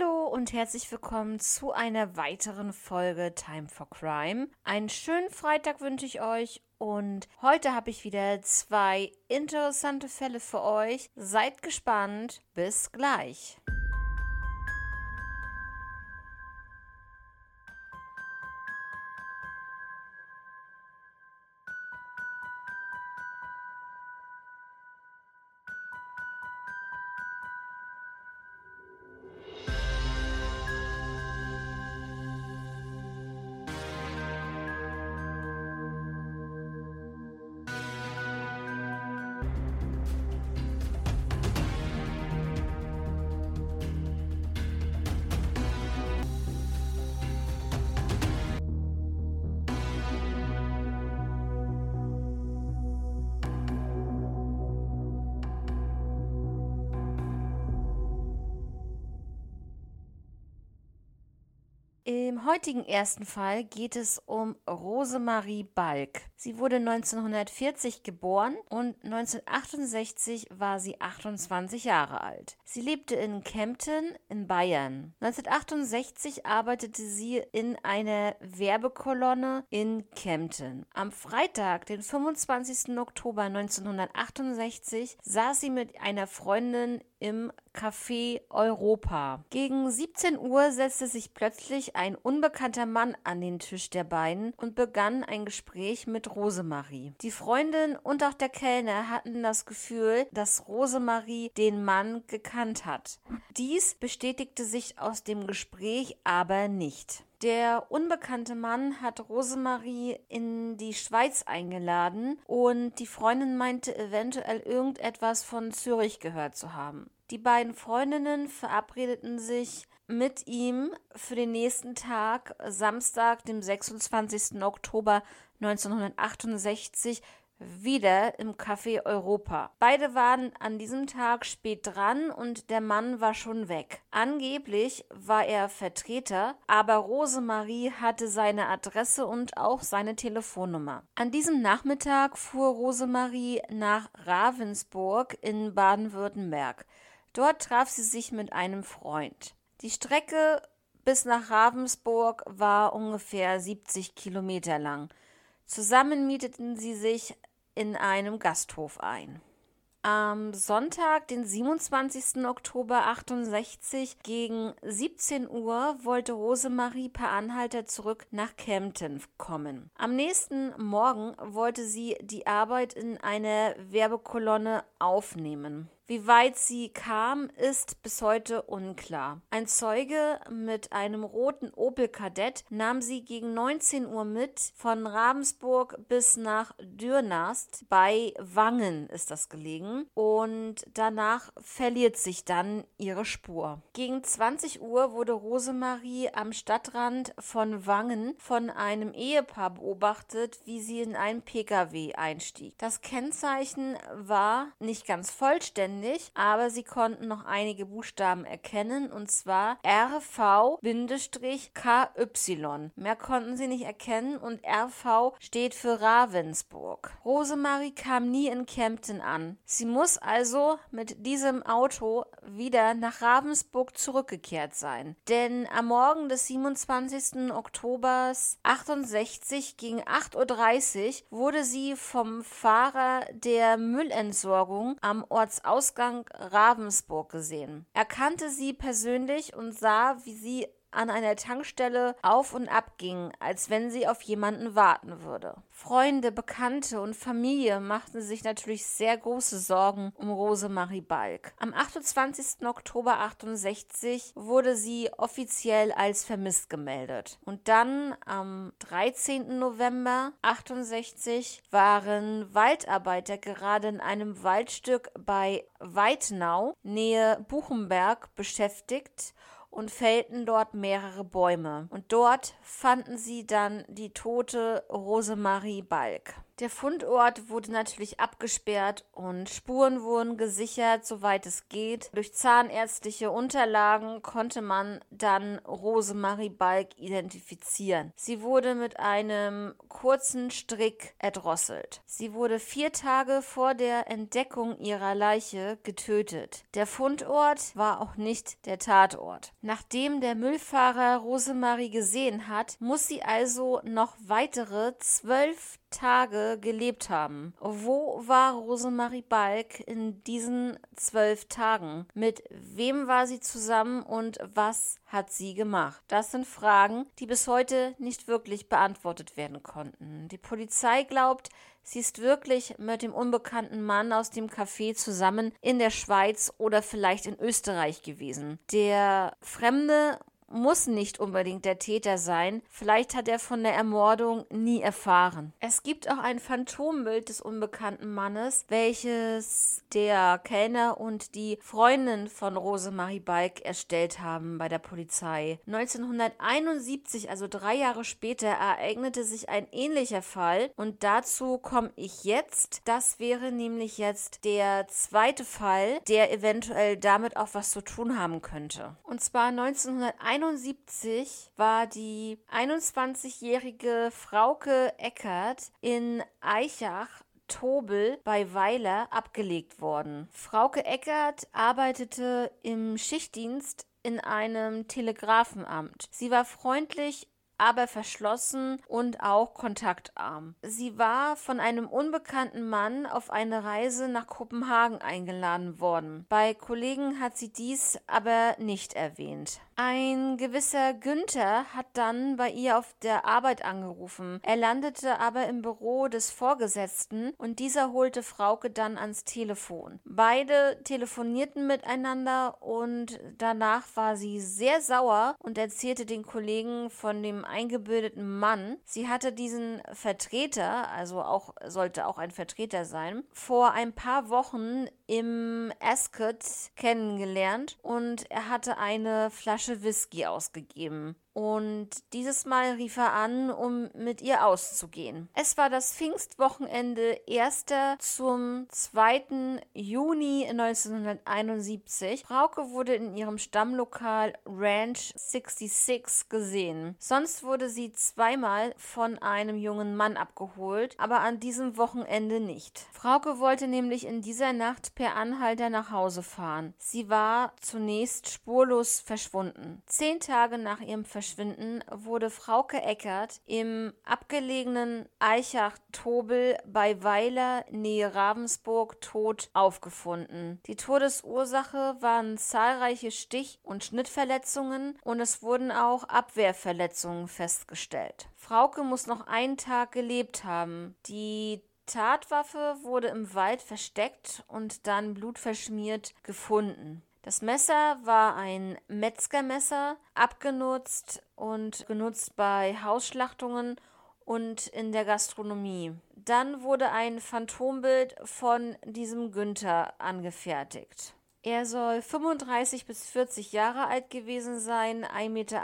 Hallo und herzlich willkommen zu einer weiteren Folge Time for Crime. Einen schönen Freitag wünsche ich euch und heute habe ich wieder zwei interessante Fälle für euch. Seid gespannt. Bis gleich. Im heutigen ersten Fall geht es um Rosemarie Balk. Sie wurde 1940 geboren und 1968 war sie 28 Jahre alt. Sie lebte in Kempten in Bayern. 1968 arbeitete sie in einer Werbekolonne in Kempten. Am Freitag, den 25. Oktober 1968, saß sie mit einer Freundin im Café Europa. Gegen 17 Uhr setzte sich plötzlich ein unbekannter Mann an den Tisch der beiden und begann ein Gespräch mit Rosemarie. Die Freundin und auch der Kellner hatten das Gefühl, dass Rosemarie den Mann gekannt hat. Dies bestätigte sich aus dem Gespräch aber nicht. Der unbekannte Mann hat Rosemarie in die Schweiz eingeladen und die Freundin meinte eventuell irgendetwas von Zürich gehört zu haben. Die beiden Freundinnen verabredeten sich mit ihm für den nächsten Tag, Samstag, dem 26. Oktober 1968, wieder im Café Europa. Beide waren an diesem Tag spät dran und der Mann war schon weg. Angeblich war er Vertreter, aber Rosemarie hatte seine Adresse und auch seine Telefonnummer. An diesem Nachmittag fuhr Rosemarie nach Ravensburg in Baden-Württemberg. Dort traf sie sich mit einem Freund. Die Strecke bis nach Ravensburg war ungefähr 70 Kilometer lang. Zusammen mieteten sie sich in einem Gasthof ein. Am Sonntag, den 27. Oktober 68 gegen 17 Uhr wollte Rosemarie per Anhalter zurück nach Kempten kommen. Am nächsten Morgen wollte sie die Arbeit in einer Werbekolonne aufnehmen. Wie weit sie kam, ist bis heute unklar. Ein Zeuge mit einem roten Opel Kadett nahm sie gegen 19 Uhr mit von Ravensburg bis nach Dürnast. Bei Wangen ist das gelegen. Und danach verliert sich dann ihre Spur. Gegen 20 Uhr wurde Rosemarie am Stadtrand von Wangen von einem Ehepaar beobachtet, wie sie in einen Pkw einstieg. Das Kennzeichen war nicht ganz vollständig ähnlich, aber sie konnten noch einige Buchstaben erkennen und zwar RV-KY. Mehr konnten sie nicht erkennen und RV steht für Ravensburg. Rosemarie kam nie in Kempten an. Sie muss also mit diesem Auto wieder nach Ravensburg zurückgekehrt sein. Denn am Morgen des 27. Oktobers 68 gegen 8.30 Uhr wurde sie vom Fahrer der Müllentsorgung am Ortsausgang Ausgang Ravensburg gesehen. Er kannte sie persönlich und sah, wie sie an einer Tankstelle auf und ab ging, als wenn sie auf jemanden warten würde. Freunde, Bekannte und Familie machten sich natürlich sehr große Sorgen um Rosemarie Balk. Am 28. Oktober 68 wurde sie offiziell als vermisst gemeldet. Und dann am 13. November 68 waren Waldarbeiter gerade in einem Waldstück bei Weitnau, Nähe Buchenberg, beschäftigt und fällten dort mehrere Bäume. Und dort fanden sie dann die tote Rosemarie Balk. Der Fundort wurde natürlich abgesperrt und Spuren wurden gesichert, soweit es geht. Durch zahnärztliche Unterlagen konnte man dann Rosemarie Balk identifizieren. Sie wurde mit einem kurzen Strick erdrosselt. Sie wurde vier Tage vor der Entdeckung ihrer Leiche getötet. Der Fundort war auch nicht der Tatort. Nachdem der Müllfahrer Rosemarie gesehen hat, muss sie also noch weitere zwölf Tage gelebt haben. Wo war Rosemarie Balk in diesen zwölf Tagen? Mit wem war sie zusammen und was hat sie gemacht? Das sind Fragen, die bis heute nicht wirklich beantwortet werden konnten. Die Polizei glaubt, sie ist wirklich mit dem unbekannten Mann aus dem Café zusammen in der Schweiz oder vielleicht in Österreich gewesen. Der Fremde muss nicht unbedingt der Täter sein. Vielleicht hat er von der Ermordung nie erfahren. Es gibt auch ein Phantombild des unbekannten Mannes, welches der Kellner und die Freundin von Rosemarie Balk erstellt haben bei der Polizei. 1971, also drei Jahre später, ereignete sich ein ähnlicher Fall und dazu komme ich jetzt. Das wäre nämlich jetzt der zweite Fall, der eventuell damit auch was zu tun haben könnte. Und zwar 1971 1971 war die 21-jährige Frauke Eckert in Eichach Tobel bei Weiler abgelegt worden. Frauke Eckert arbeitete im Schichtdienst in einem Telegrafenamt. Sie war freundlich aber verschlossen und auch kontaktarm. Sie war von einem unbekannten Mann auf eine Reise nach Kopenhagen eingeladen worden. Bei Kollegen hat sie dies aber nicht erwähnt. Ein gewisser Günther hat dann bei ihr auf der Arbeit angerufen. Er landete aber im Büro des Vorgesetzten und dieser holte Frauke dann ans Telefon. Beide telefonierten miteinander und danach war sie sehr sauer und erzählte den Kollegen von dem eingebildeten Mann. Sie hatte diesen Vertreter, also auch sollte auch ein Vertreter sein, vor ein paar Wochen im Ascot kennengelernt und er hatte eine Flasche Whisky ausgegeben. Und dieses Mal rief er an, um mit ihr auszugehen. Es war das Pfingstwochenende 1. zum 2. Juni 1971. Frauke wurde in ihrem Stammlokal Ranch 66 gesehen. Sonst wurde sie zweimal von einem jungen Mann abgeholt, aber an diesem Wochenende nicht. Frauke wollte nämlich in dieser Nacht per Anhalter nach Hause fahren. Sie war zunächst spurlos verschwunden. Zehn Tage nach ihrem Verschwinden Verschwinden wurde Frauke Eckert im abgelegenen Eichach-Tobel bei Weiler nähe Ravensburg tot aufgefunden. Die Todesursache waren zahlreiche Stich- und Schnittverletzungen und es wurden auch Abwehrverletzungen festgestellt. Frauke muss noch einen Tag gelebt haben. Die Tatwaffe wurde im Wald versteckt und dann blutverschmiert gefunden. Das Messer war ein Metzgermesser, abgenutzt und genutzt bei Hausschlachtungen und in der Gastronomie. Dann wurde ein Phantombild von diesem Günther angefertigt. Er soll 35 bis 40 Jahre alt gewesen sein, 1,78 Meter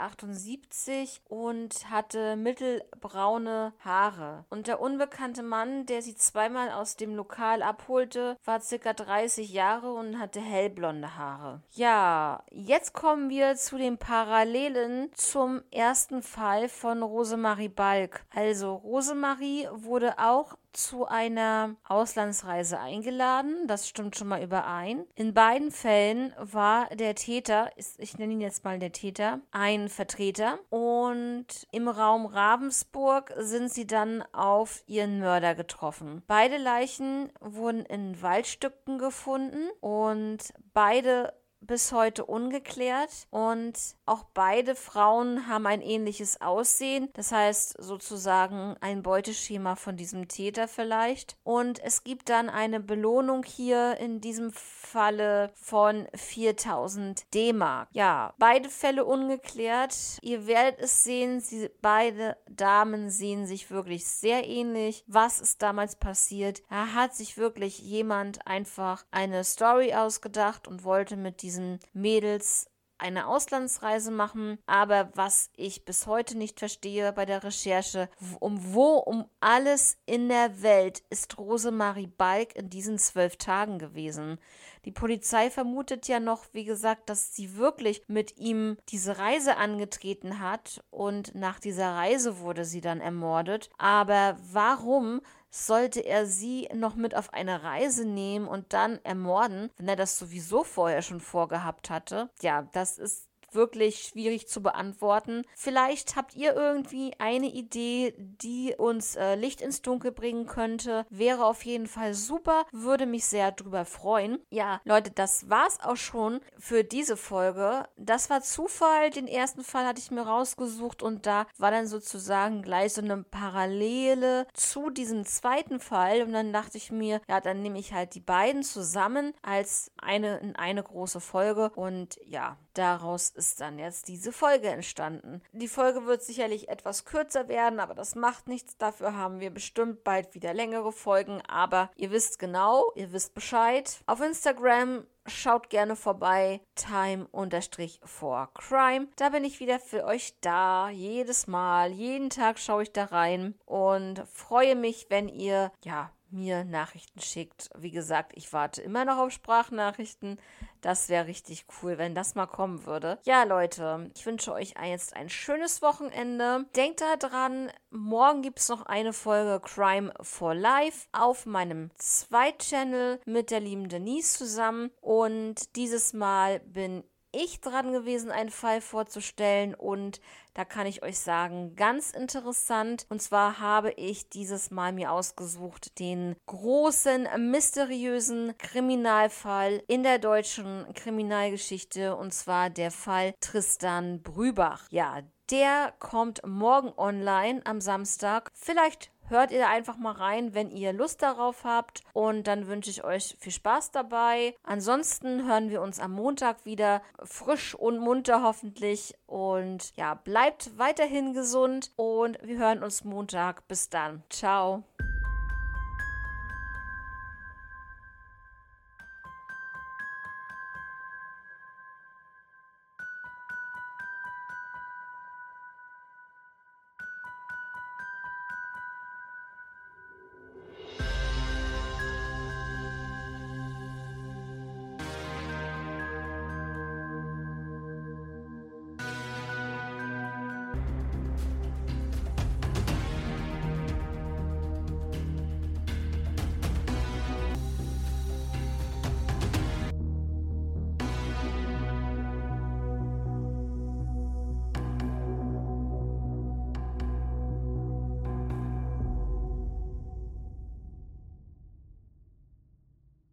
und hatte mittelbraune Haare. Und der unbekannte Mann, der sie zweimal aus dem Lokal abholte, war circa 30 Jahre und hatte hellblonde Haare. Ja, jetzt kommen wir zu den Parallelen zum ersten Fall von Rosemarie Balk. Also Rosemarie wurde auch zu einer Auslandsreise eingeladen. Das stimmt schon mal überein. In beiden Fällen war der Täter, ich nenne ihn jetzt mal der Täter, ein Vertreter. Und im Raum Ravensburg sind sie dann auf ihren Mörder getroffen. Beide Leichen wurden in Waldstücken gefunden und beide bis heute ungeklärt und auch beide Frauen haben ein ähnliches Aussehen, das heißt sozusagen ein Beuteschema von diesem Täter vielleicht. Und es gibt dann eine Belohnung hier in diesem Falle von 4000 D-Mark. Ja, beide Fälle ungeklärt. Ihr werdet es sehen, sie, beide Damen sehen sich wirklich sehr ähnlich. Was ist damals passiert? Da hat sich wirklich jemand einfach eine Story ausgedacht und wollte mit diesen Mädels eine Auslandsreise machen. Aber was ich bis heute nicht verstehe bei der Recherche, um wo um alles in der Welt ist Rosemarie Balk in diesen zwölf Tagen gewesen? Die Polizei vermutet ja noch, wie gesagt, dass sie wirklich mit ihm diese Reise angetreten hat und nach dieser Reise wurde sie dann ermordet. Aber warum sollte er sie noch mit auf eine Reise nehmen und dann ermorden, wenn er das sowieso vorher schon vorgehabt hatte? Ja, das ist wirklich schwierig zu beantworten. Vielleicht habt ihr irgendwie eine Idee, die uns äh, Licht ins Dunkel bringen könnte. Wäre auf jeden Fall super, würde mich sehr drüber freuen. Ja, Leute, das war's auch schon für diese Folge. Das war Zufall. Den ersten Fall hatte ich mir rausgesucht und da war dann sozusagen gleich so eine Parallele zu diesem zweiten Fall und dann dachte ich mir, ja, dann nehme ich halt die beiden zusammen als eine in eine große Folge und ja, daraus ist dann jetzt diese Folge entstanden. Die Folge wird sicherlich etwas kürzer werden, aber das macht nichts. Dafür haben wir bestimmt bald wieder längere Folgen. Aber ihr wisst genau, ihr wisst Bescheid. Auf Instagram schaut gerne vorbei. Time-for-Crime. Da bin ich wieder für euch da. Jedes Mal, jeden Tag schaue ich da rein und freue mich, wenn ihr, ja, mir Nachrichten schickt. Wie gesagt, ich warte immer noch auf Sprachnachrichten. Das wäre richtig cool, wenn das mal kommen würde. Ja, Leute, ich wünsche euch jetzt ein schönes Wochenende. Denkt daran, morgen gibt es noch eine Folge Crime for Life auf meinem Zweit-Channel mit der lieben Denise zusammen. Und dieses Mal bin ich dran gewesen, einen Fall vorzustellen und da kann ich euch sagen, ganz interessant. Und zwar habe ich dieses Mal mir ausgesucht den großen, mysteriösen Kriminalfall in der deutschen Kriminalgeschichte und zwar der Fall Tristan Brübach. Ja, der kommt morgen online am Samstag. Vielleicht hört ihr einfach mal rein, wenn ihr Lust darauf habt. Und dann wünsche ich euch viel Spaß dabei. Ansonsten hören wir uns am Montag wieder frisch und munter hoffentlich. Und ja, bleibt weiterhin gesund und wir hören uns Montag. Bis dann. Ciao.